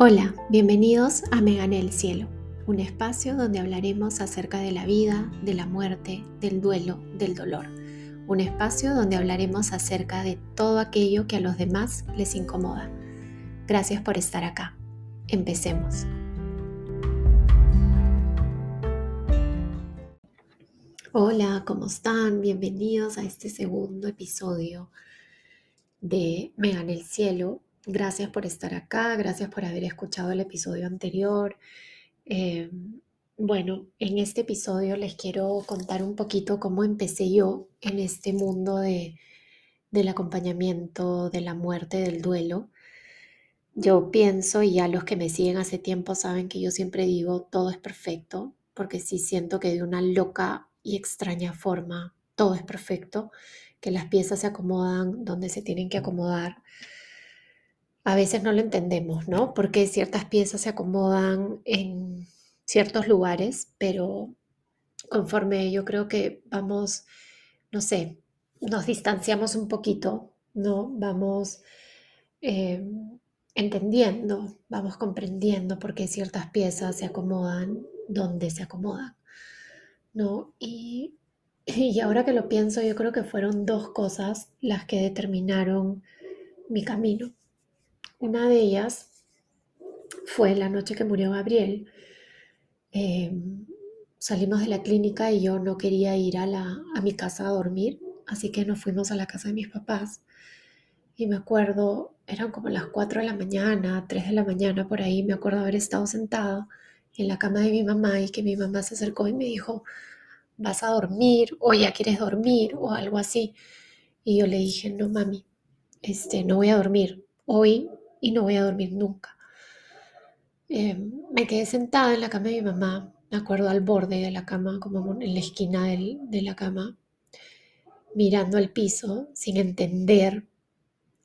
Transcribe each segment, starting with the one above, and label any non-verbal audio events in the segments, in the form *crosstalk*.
Hola, bienvenidos a Me Gané el Cielo, un espacio donde hablaremos acerca de la vida, de la muerte, del duelo, del dolor. Un espacio donde hablaremos acerca de todo aquello que a los demás les incomoda. Gracias por estar acá. Empecemos. Hola, ¿cómo están? Bienvenidos a este segundo episodio de Me Gané el Cielo, Gracias por estar acá, gracias por haber escuchado el episodio anterior. Eh, bueno, en este episodio les quiero contar un poquito cómo empecé yo en este mundo de, del acompañamiento, de la muerte, del duelo. Yo pienso, y ya los que me siguen hace tiempo saben que yo siempre digo, todo es perfecto, porque sí siento que de una loca y extraña forma todo es perfecto, que las piezas se acomodan donde se tienen que acomodar a veces no lo entendemos, ¿no? Porque ciertas piezas se acomodan en ciertos lugares, pero conforme yo creo que vamos, no sé, nos distanciamos un poquito, ¿no? Vamos eh, entendiendo, vamos comprendiendo por qué ciertas piezas se acomodan donde se acomodan, ¿no? Y, *clears throat* y ahora que lo pienso, yo creo que fueron dos cosas las que determinaron mi camino. Una de ellas fue la noche que murió Gabriel. Em, salimos de la clínica y yo no quería ir a, la, a mi casa a dormir, así que nos fuimos a la casa de mis papás. Y me acuerdo, eran como las 4 de la mañana, 3 de la mañana por ahí, me acuerdo haber estado sentada en la cama de mi mamá y que mi mamá se acercó y me dijo, vas a dormir o ya quieres dormir o algo así. Y yo le dije, no mami, este, no voy a dormir. Hoy y no voy a dormir nunca. Em, me quedé sentada en la cama de mi mamá, me acuerdo al borde de la cama, como en la esquina de la cama, mirando al piso sin entender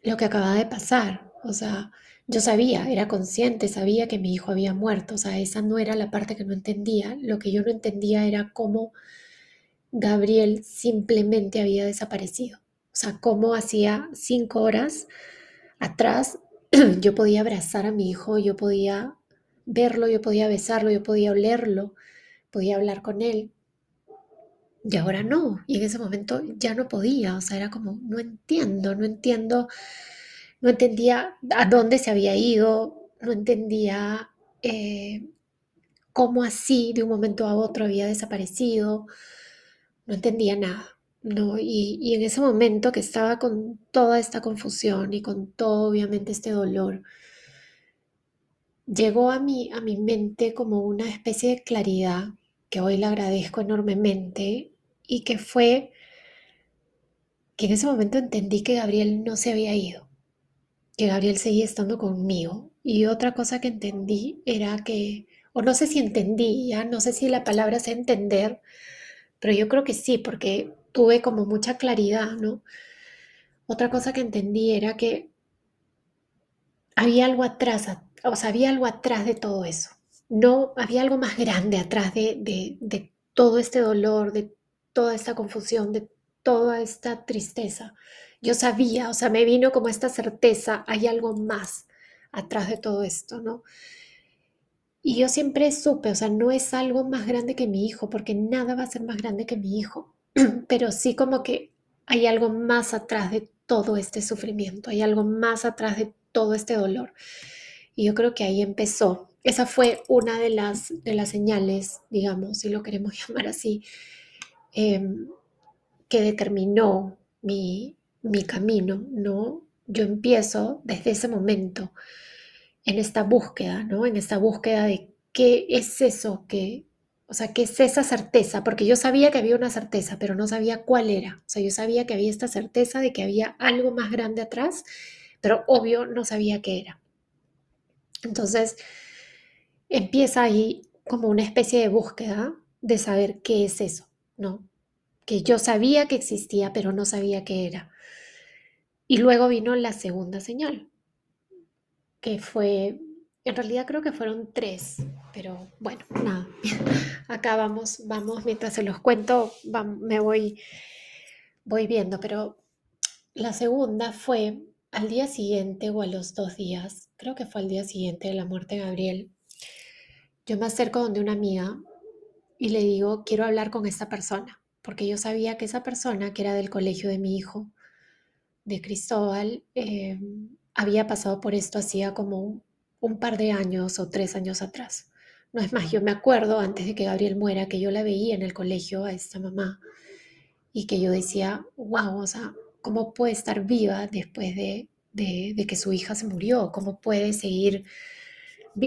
lo que acababa de pasar. O sea, yo sabía, era consciente, sabía que mi hijo había muerto. O sea, esa no era la parte que no entendía. Lo que yo no entendía era cómo Gabriel simplemente había desaparecido. O sea, cómo hacía cinco horas atrás *clears throat* yo podía abrazar a mi hijo, yo podía verlo, yo podía besarlo, yo podía olerlo, podía hablar con él. Y ahora no, y en ese momento ya no podía, o sea, era como, no entiendo, no entiendo, no entendía a dónde se había ido, no entendía eh, cómo así de un momento a otro había desaparecido, no entendía nada. ¿No? Y, en ese momento que estaba con toda esta confusión y con todo, obviamente, este dolor, llegó a mí, a mi mente como una especie de claridad que hoy le agradezco enormemente y que fue que en ese momento entendí que Gabriel no se había ido, que Gabriel seguía estando conmigo. Y otra cosa que entendí era que, o no sé si entendí, ya no sé si la palabra es entender, pero yo creo que sí, porque tuve como mucha claridad, ¿no? Otra cosa que entendí era que había algo atrás, o sea, había algo atrás de todo eso. No, había algo más grande atrás de, de todo este dolor, de toda esta confusión, de toda esta tristeza. Yo sabía, o sea, me vino como esta certeza, hay algo más atrás de todo esto, ¿no? Y yo siempre supe, o sea, no es algo más grande que mi hijo, porque nada va a ser más grande que mi hijo. *clears throat* pero sí como que hay algo más atrás de todo este sufrimiento, hay algo más atrás de todo este dolor. Y yo creo que ahí empezó. Esa fue una de las, de las señales, digamos, si lo queremos *laughs* llamar así, em, que determinó mi, mi camino, ¿no? Yo empiezo desde ese momento en esta búsqueda, ¿no? En esta búsqueda de qué es eso que, o sea, ¿qué es esa certeza? Porque yo sabía que había una certeza, pero no sabía cuál era. O sea, yo sabía que había esta certeza de que había algo más grande atrás, pero obvio no sabía qué era. Entonces, empieza ahí como una especie de búsqueda de saber qué es eso, ¿no? Que yo sabía que existía, pero no sabía qué era. Y luego vino la segunda señal, que fue en realidad creo que fueron tres, pero bueno, nada. *laughs* Acá vamos, vamos, mientras se los cuento, me voy, voy viendo. Pero la segunda fue al día siguiente o a los dos días, creo que fue al día siguiente de la muerte de Gabriel, yo me acerco donde una amiga y le digo, quiero hablar con esta persona, porque yo sabía que esa persona, que era del colegio de mi hijo, de Cristóbal, eh, había pasado por esto hacía como un par de años o tres años atrás. No es más, yo me acuerdo antes de que Gabriel muera que yo la veía en el colegio a esta mamá y que yo decía, wow, o sea, ¿cómo puede estar viva después de, de, que su hija se murió? ¿Cómo puede seguir,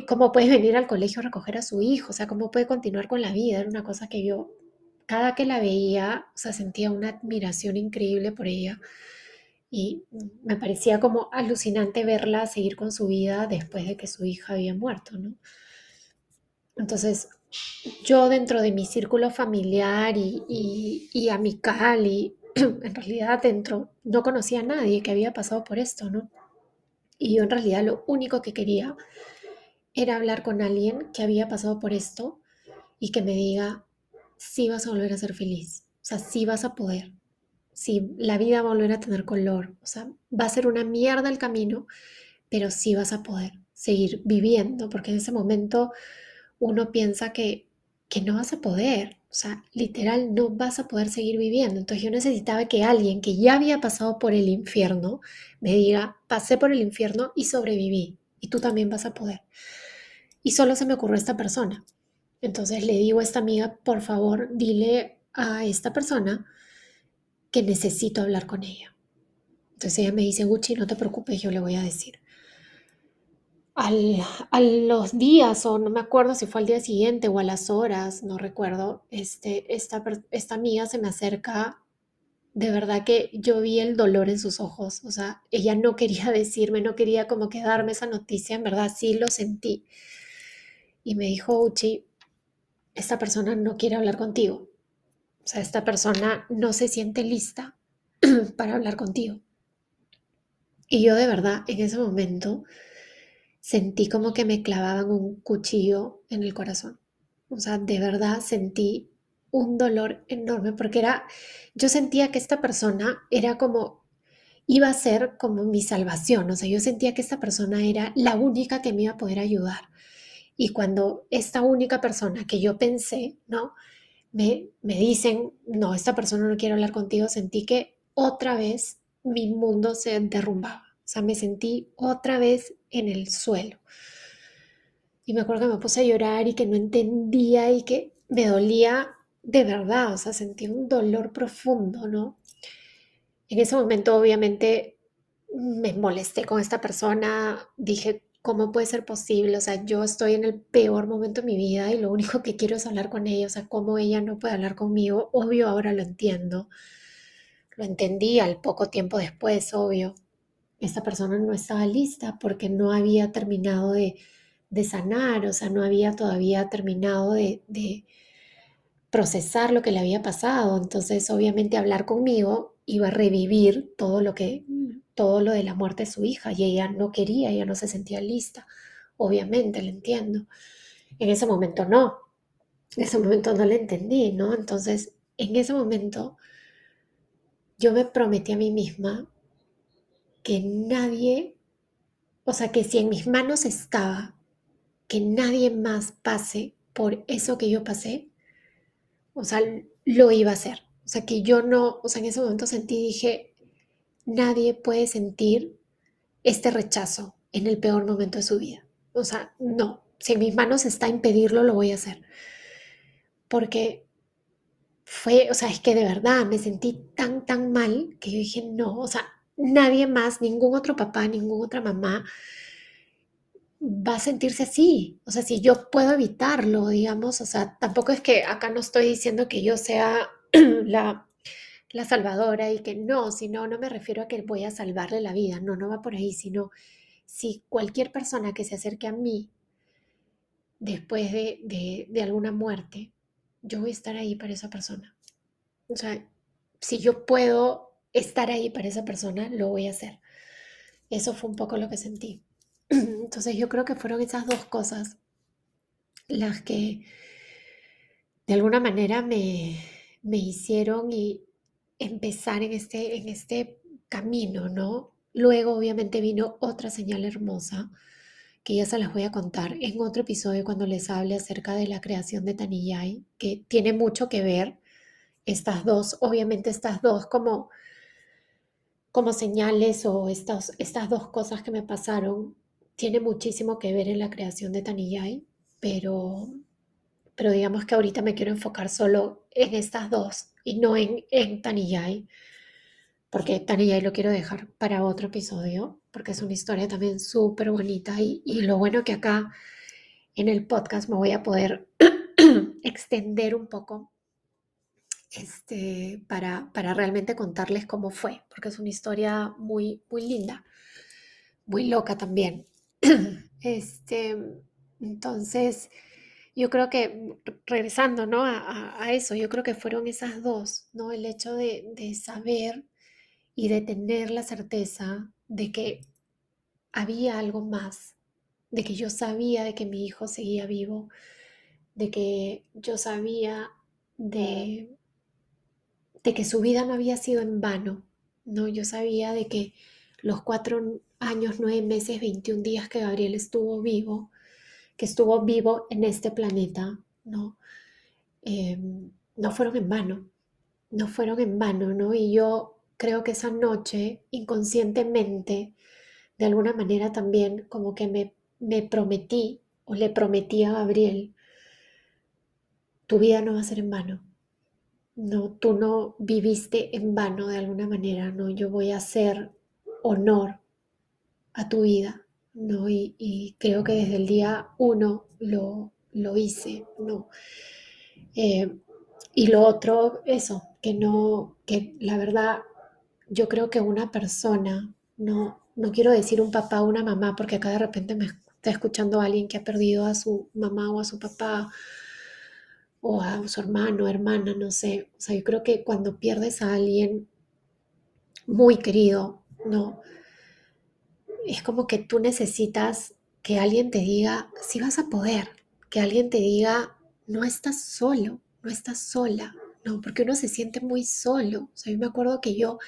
cómo puede venir al colegio a recoger a su hijo? O sea, ¿cómo puede continuar con la vida? Era una cosa que yo, cada que la veía, o sea, sentía una admiración increíble por ella y me parecía como alucinante verla seguir con su vida después de que su hija había muerto, ¿no? Entonces, yo dentro de mi círculo familiar y, y, amical y *clears throat* en realidad dentro no conocía a nadie que había pasado por esto, ¿no? Y yo en realidad lo único que quería era hablar con alguien que había pasado por esto y que me diga, sí vas a volver a ser feliz, o sea, sí vas a poder, sí, la vida va a volver a tener color, o sea, va a ser una mierda el camino, pero sí vas a poder seguir viviendo, porque en ese momento uno piensa que, que no vas a poder, o sea, literal, no vas a poder seguir viviendo. Entonces yo necesitaba que alguien que ya había pasado por el infierno me diga, pasé por el infierno y sobreviví, y tú también vas a poder. Y solo se me ocurrió esta persona. Entonces le digo a esta amiga, por favor, dile a esta persona que necesito hablar con ella. Entonces ella me dice, Gucci, no te preocupes, yo le voy a decir al, a los días, o no me acuerdo si fue al día siguiente o a las horas, no recuerdo, este, esta, esta amiga se me acerca, de verdad que yo vi el dolor en sus ojos, o sea, ella no quería *laughs* decirme, no quería como que darme esa noticia, en verdad sí lo sentí. Y me dijo, Uchi, esta persona no quiere hablar contigo, o sea, esta persona no se siente lista *clears throat* para hablar contigo. Y yo de verdad en ese momento sentí como que me clavaban un cuchillo en el corazón. O sea, de verdad sentí un dolor enorme porque era, yo sentía que esta persona era como, iba a ser como mi salvación. O sea, yo sentía que esta persona era la única que me iba a poder ayudar. Y cuando esta única persona que yo pensé, ¿no? Me, me dicen, no, esta persona no quiere hablar contigo, sentí que otra vez mi mundo se derrumbaba. O sea, me sentí otra vez en el suelo. Y me acuerdo que me puse a llorar y que no entendía y que me dolía de verdad, o sea, sentí un dolor profundo, ¿no? En ese momento obviamente me molesté con esta persona, dije, ¿cómo puede ser posible? O sea, yo estoy en el peor momento de mi vida y lo único que quiero es hablar con ella, o sea, ¿cómo ella no puede hablar conmigo? Obvio, ahora lo entiendo. Lo entendí al poco tiempo después, obvio esta persona no estaba lista porque no había terminado de, sanar, o sea, no había todavía terminado de, procesar lo que le había pasado. Entonces, obviamente, hablar conmigo iba a revivir todo lo que, todo lo de la muerte de su hija y ella no quería, ella no se sentía lista. Obviamente, le entiendo. En ese momento no, en ese momento no le entendí, ¿no? Entonces, en ese momento, yo me prometí a mí misma que nadie, o sea, que si en mis manos estaba que nadie más pase por eso que yo pasé, o sea, lo iba a hacer. O sea, que yo no, o sea, en ese momento sentí, dije, nadie puede sentir este rechazo en el peor momento de su vida. O sea, no, si en mis manos está impedirlo, lo voy a hacer. Porque fue, o sea, es que de verdad me sentí tan, tan mal que yo dije, no, o sea, nadie más, ningún otro papá, ninguna otra mamá va a sentirse así. O sea, si yo puedo evitarlo, digamos, o sea, tampoco es que acá no estoy diciendo que yo sea *clears throat* la, la salvadora y que no, sino no me refiero a que voy a salvarle la vida, no, no va por ahí, sino si cualquier persona que se acerque a mí después de, de, de alguna muerte, yo voy a estar ahí para esa persona. O sea, si yo puedo estar ahí para esa persona, lo voy a hacer. Eso fue un poco lo que sentí. *clears throat* Entonces yo creo que fueron esas dos cosas las que de alguna manera me, me hicieron y empezar en este, en este camino, ¿no? luego obviamente vino otra señal hermosa que ya se las voy a contar en otro episodio cuando les hable acerca de la creación de Taniyai, que tiene mucho que ver estas dos, obviamente estas dos como, como señales o estas, estas dos cosas que me pasaron, tiene muchísimo que ver en la creación de Taniyai, pero, pero digamos que ahorita me quiero enfocar solo en estas dos y no en, en Taniyai, porque Taniyai lo quiero dejar para otro episodio, porque es una historia también súper bonita y, y lo bueno que acá en el podcast me voy a poder *clears throat* extender un poco este, para, para realmente contarles cómo fue, porque es una historia muy, muy linda, muy loca también. *clears throat* Este, entonces, yo creo que, regresando ¿no? a, a, eso, yo creo que fueron esas dos, ¿no? El hecho de, de saber y de tener la certeza de que había algo más, de que yo sabía de que mi hijo seguía vivo, de que yo sabía de, de que su vida no había sido en vano, ¿no? Yo sabía de que los cuatro años, nueve meses, 21 días que Gabriel estuvo vivo, que estuvo vivo en este planeta, ¿no? Em, no fueron en vano, no fueron en vano, ¿no? Y yo creo que esa noche, inconscientemente, de alguna manera también como que me, me prometí o le prometí a Gabriel, tu vida no va a ser en vano. No, tú no viviste en vano de alguna manera, no, yo voy a hacer honor a tu vida, ¿no? Y, creo que desde el día uno lo, lo hice, ¿no? Eh, y lo otro, eso, que no, que la verdad, yo creo que una persona, no, no quiero decir un papá o una mamá, porque acá de repente me está escuchando alguien que ha perdido a su mamá o a su papá, o a su hermano, hermana, no sé. O sea, yo creo que cuando pierdes a alguien muy querido, ¿no? Es como que tú necesitas que alguien te diga, sí vas a poder, que alguien te diga, no estás solo, no estás sola, ¿no? Porque uno se siente muy solo. O sea, yo me acuerdo que yo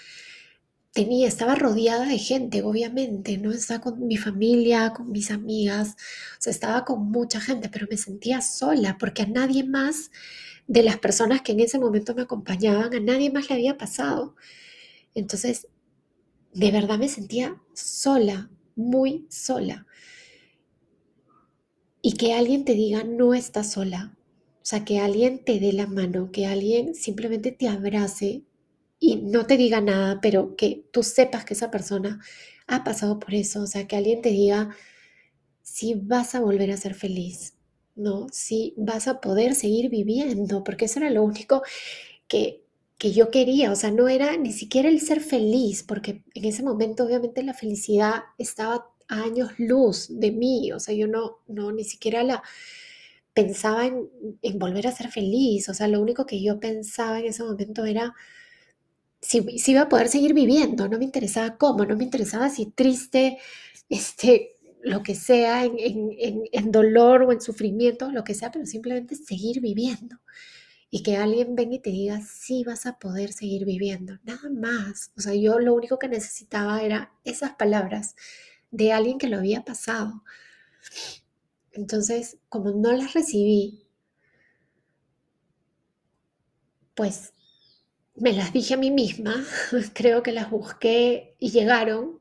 estaba rodeada de gente, obviamente, ¿no? Estaba con mi familia, con mis amigas, o sea, estaba con mucha gente, pero me sentía sola porque a nadie más de las personas que en ese momento me acompañaban, a nadie más le había pasado. Entonces, de verdad me sentía sola, muy sola. Y que alguien te diga, no estás sola. O sea, que alguien te dé la mano, que alguien simplemente te abrace y no te diga nada, pero que tú sepas que esa persona ha pasado por eso, o sea, que alguien te diga si vas a volver a ser feliz, ¿no? Si vas a poder seguir viviendo, porque eso era lo único que, que yo quería, o sea, no era ni siquiera el ser feliz, porque en ese momento obviamente la felicidad estaba a años luz de mí, o sea, yo no, no ni siquiera la pensaba en, en volver a ser feliz, o sea, lo único que yo pensaba en ese momento era si, iba a poder seguir viviendo, no me interesaba cómo, no me interesaba si triste, este, lo que sea, en, en, dolor o en sufrimiento, lo que sea, pero simplemente seguir viviendo. Y que alguien venga y te diga, sí vas a poder seguir viviendo, nada más. O sea, yo lo único que necesitaba era esas palabras de alguien que lo había pasado. Entonces, como no las recibí, pues me las dije a mí misma, *laughs* creo que las busqué y llegaron,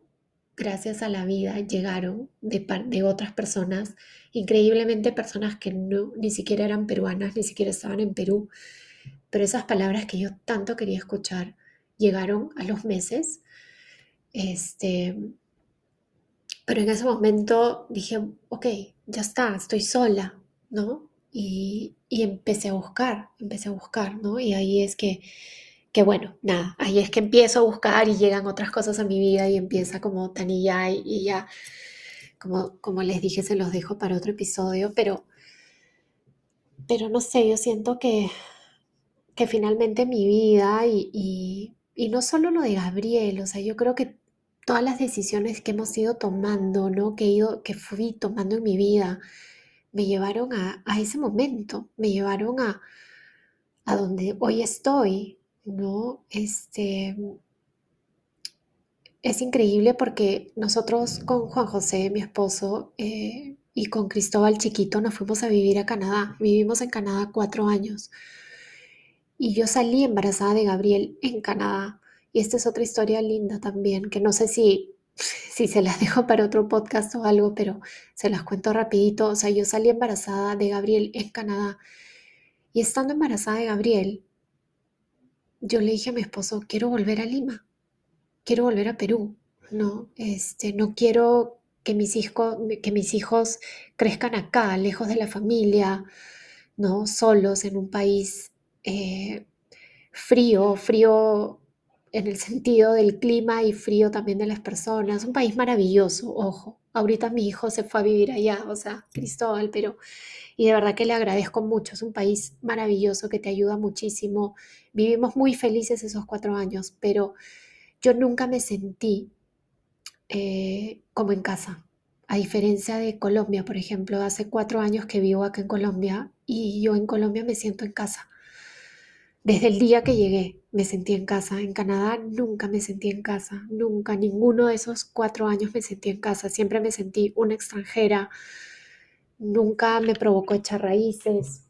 gracias a la vida, llegaron de, de otras personas, increíblemente personas que no, ni siquiera eran peruanas, ni siquiera estaban en Perú, pero esas palabras que yo tanto quería escuchar llegaron a los meses. Este, pero en ese momento dije, ok, ya está, estoy sola, ¿no? Y, y empecé a buscar, empecé a buscar, ¿no? Y ahí es que que bueno, nada, ahí es que empiezo a buscar y llegan otras cosas a mi vida y empieza como Tanilla y, y ya, como, como les dije, se los dejo para otro episodio, pero, pero no sé, yo siento que, que finalmente mi vida y, y, y no solo lo de Gabriel, o sea, yo creo que todas las decisiones que hemos ido tomando, ¿no? Que, he ido, que fui tomando en mi vida, me llevaron a, a ese momento, me llevaron a, a donde hoy estoy, ¿no? Este, es increíble porque nosotros con Juan José, mi esposo, eh, y con Cristóbal Chiquito nos fuimos a vivir a Canadá. Vivimos en Canadá cuatro años. Y yo salí embarazada de Gabriel en Canadá. Y esta es otra historia linda también, que no sé si, *laughs* si se las dejo para otro podcast o algo, pero se las cuento rapidito. O sea, yo salí embarazada de Gabriel en Canadá. Y estando embarazada de Gabriel, yo le dije a mi esposo, quiero volver a Lima, quiero volver a Perú, ¿no? Este, no quiero que mis hijos, que mis hijos crezcan acá, lejos de la familia, ¿no? Solos en un país eh, frío, frío en el sentido del clima y frío también de las personas. Un país maravilloso, ojo. Ahorita mi hijo se fue a vivir allá, o sea, Cristóbal, pero y de verdad que le agradezco mucho. Es un país maravilloso que te ayuda muchísimo. Vivimos muy felices esos cuatro años, pero yo nunca me sentí eh, como en casa. A diferencia de Colombia, por ejemplo, hace cuatro años que vivo acá en Colombia y yo en Colombia me siento en casa. Desde el día que llegué me sentí en casa. En Canadá nunca me sentí en casa, nunca, ninguno de esos cuatro años me sentí en casa. Siempre me sentí una extranjera, nunca me provocó echar raíces.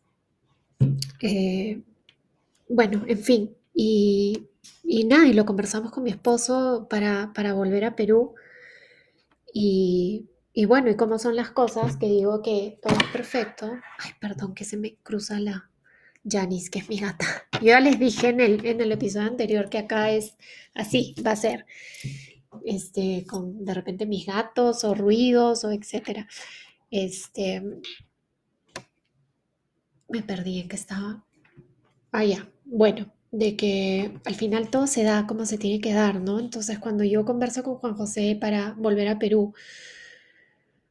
Eh, bueno, en fin, y, nada, y lo conversamos con mi esposo para, volver a Perú. Y, y, bueno, y cómo son las cosas, que digo que todo es perfecto. Ay, perdón, que se me cruza la Janice, que es mi gata. Yo ya les dije en el, en el episodio anterior que acá es así, va a ser. Este, con de repente mis gatos o ruidos o etcétera. Este, me perdí en que estaba. Ah, ya. Bueno, de que al final todo se da como se tiene que dar, ¿no? Entonces, cuando yo converso con Juan José para volver a Perú,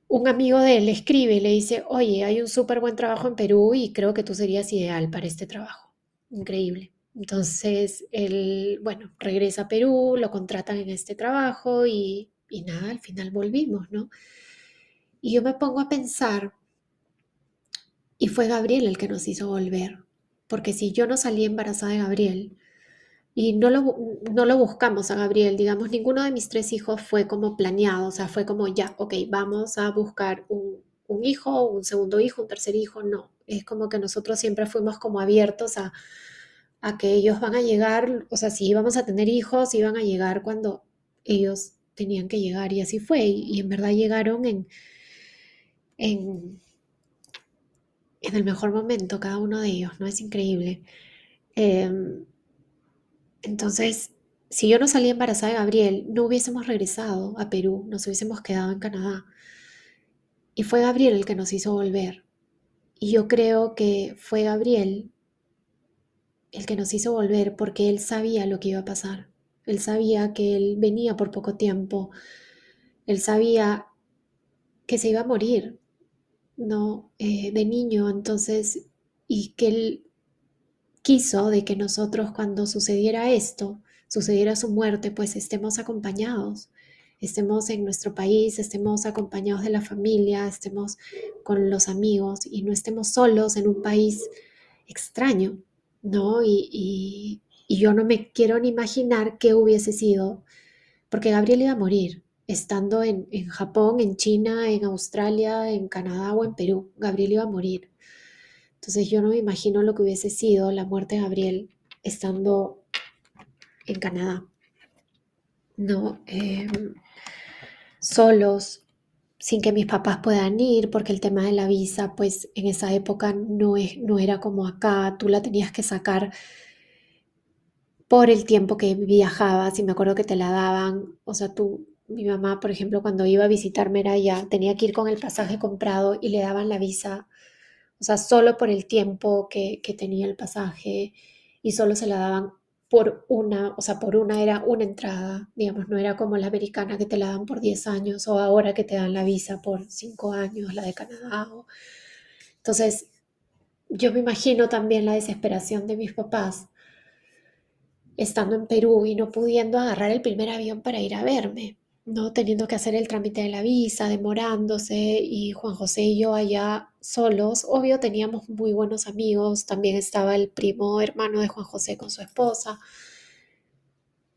un amigo de él le escribe y le dice, oye, hay un súper buen trabajo en Perú y creo que tú serías ideal para este trabajo. Increíble. Entonces, él, bueno, regresa a Perú, lo contratan en este trabajo y, y nada, al final volvimos, ¿no? Y yo me pongo a pensar, y fue Gabriel el que nos hizo volver, porque si yo no salí embarazada de Gabriel, y no lo, no lo buscamos a Gabriel, digamos, ninguno de mis tres hijos fue como planeado, o sea, fue como ya, ok, vamos a buscar un, un hijo, un segundo hijo, un tercer hijo, no, es como que nosotros siempre fuimos como abiertos a, a que ellos van a llegar, o sea, si íbamos a tener hijos, iban a llegar cuando ellos tenían que llegar y así fue, y en verdad llegaron en, en, el mejor momento cada uno de ellos, ¿no? Es increíble. Em, entonces, si yo no salía embarazada de Gabriel, no hubiésemos regresado a Perú, nos hubiésemos quedado en Canadá. Y fue Gabriel el que nos hizo volver. Y yo creo que fue Gabriel el que nos hizo volver porque él sabía lo que iba a pasar. Él sabía que él venía por poco tiempo. Él sabía que se iba a morir. ¿no? Eh, de niño, entonces, y que él quiso de que nosotros cuando sucediera esto, sucediera su muerte, pues estemos acompañados, estemos en nuestro país, estemos acompañados de la familia, estemos con los amigos y no estemos solos en un país extraño, ¿no? Y, yo no me quiero ni imaginar qué hubiese sido, porque Gabriel iba a morir, estando en, Japón, en China, en Australia, en Canadá o en Perú. Gabriel iba a morir. Entonces yo no me imagino lo que hubiese sido la muerte de Gabriel estando en Canadá. No, em, solos, sin que mis papás puedan ir, porque el tema de la visa, pues en esa época no, es, no era como acá, tú la tenías que sacar por el tiempo que viajabas y me acuerdo que te la daban, o sea, tú mi mamá, por ejemplo, cuando iba a visitarme era ya, tenía que ir con el pasaje comprado y le daban la visa, o sea, solo por el tiempo que, tenía el pasaje y solo se la daban por una, o sea, por una era una entrada, digamos, no era como la americana que te la dan por 10 años o ahora que te dan la visa por 5 años, la de Canadá. Entonces, yo me imagino también la desesperación de mis papás estando en Perú y no pudiendo agarrar el primer avión para ir a verme. ¿No? Teniendo que hacer el trámite de la visa, demorándose, y Juan José y yo allá solos. Obvio, teníamos muy buenos amigos, también estaba el primo hermano de Juan José con su esposa.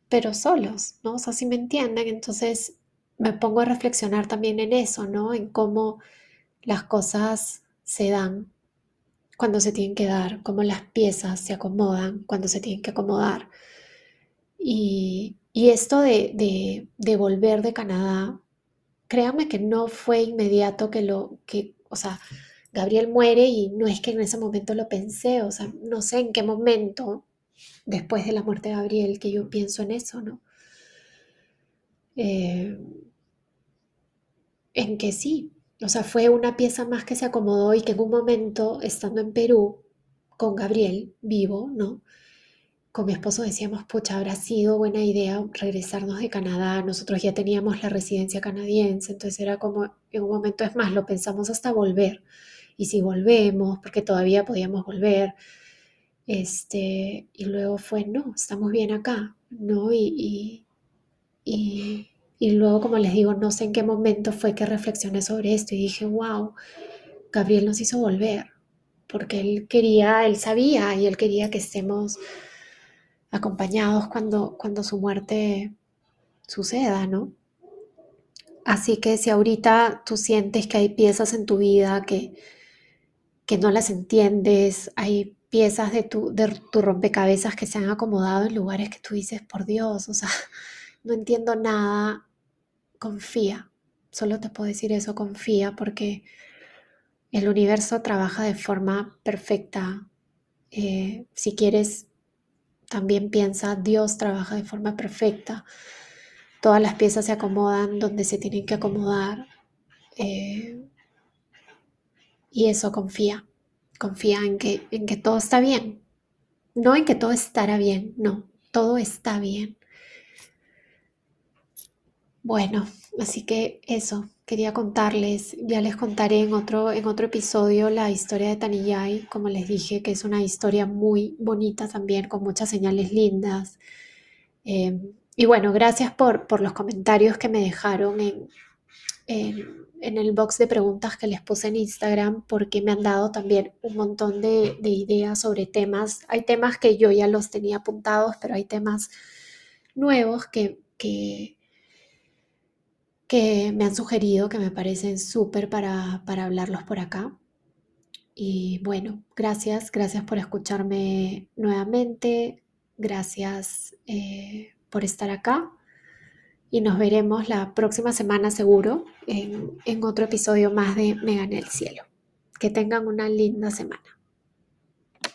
pero solos, ¿no? O sea, si me entienden, entonces me pongo a reflexionar también en eso, ¿no? En cómo las cosas se dan cuando se tienen que dar, cómo las piezas se acomodan cuando se tienen que acomodar. Y, esto de, volver de Canadá, créanme que no fue inmediato que lo, que, o sea, Gabriel muere y no es que en ese momento lo pensé, o sea, no sé en qué momento después de la muerte de Gabriel que yo pienso en eso, ¿no? Eh, en que sí, o sea, fue una pieza más que se acomodó y que en un momento, estando en Perú, con Gabriel vivo, ¿no? Con mi esposo decíamos, pucha, habrá sido buena idea regresarnos de Canadá, nosotros ya teníamos la residencia canadiense, entonces era como, en un momento es más, lo pensamos hasta volver, y si volvemos, porque todavía podíamos volver, este, y luego fue, no, estamos bien acá, ¿no? Y, y, y, luego, como les digo, no sé en qué momento fue que reflexioné sobre esto y dije, wow, Gabriel nos hizo volver, porque él quería, él sabía y él quería que estemos acompañados cuando, cuando su muerte suceda, ¿no? Así que si ahorita tú sientes que hay piezas en tu vida que, que no las entiendes, hay piezas de tu, de tu rompecabezas que se han acomodado en lugares que tú dices, por Dios, o sea, *laughs* no entiendo nada, confía. Solo te puedo decir eso, confía, porque el universo trabaja de forma perfecta. Eh, si quieres, también piensa, Dios trabaja de forma perfecta. Todas las piezas se acomodan donde se tienen que acomodar. Eh, y eso confía confía en que, en que todo está bien. No en que todo estará bien, no, todo está bien. Bueno, así que eso, quería contarles, ya les contaré en otro, en otro episodio la historia de Taniyai, como les dije, que es una historia muy bonita también, con muchas señales lindas. Em, y bueno, gracias por, por, los comentarios que me dejaron en, en en el box de preguntas que les puse en Instagram porque me han dado también un montón de, ideas sobre temas. Hay temas que yo ya los tenía apuntados, pero hay temas nuevos que, que, me han sugerido que me parecen súper para, hablarlos por acá. Y bueno, gracias, gracias por escucharme nuevamente, gracias eh, por estar acá y nos veremos la próxima semana seguro en, en otro episodio más de Mega en el Cielo. Que tengan una linda semana.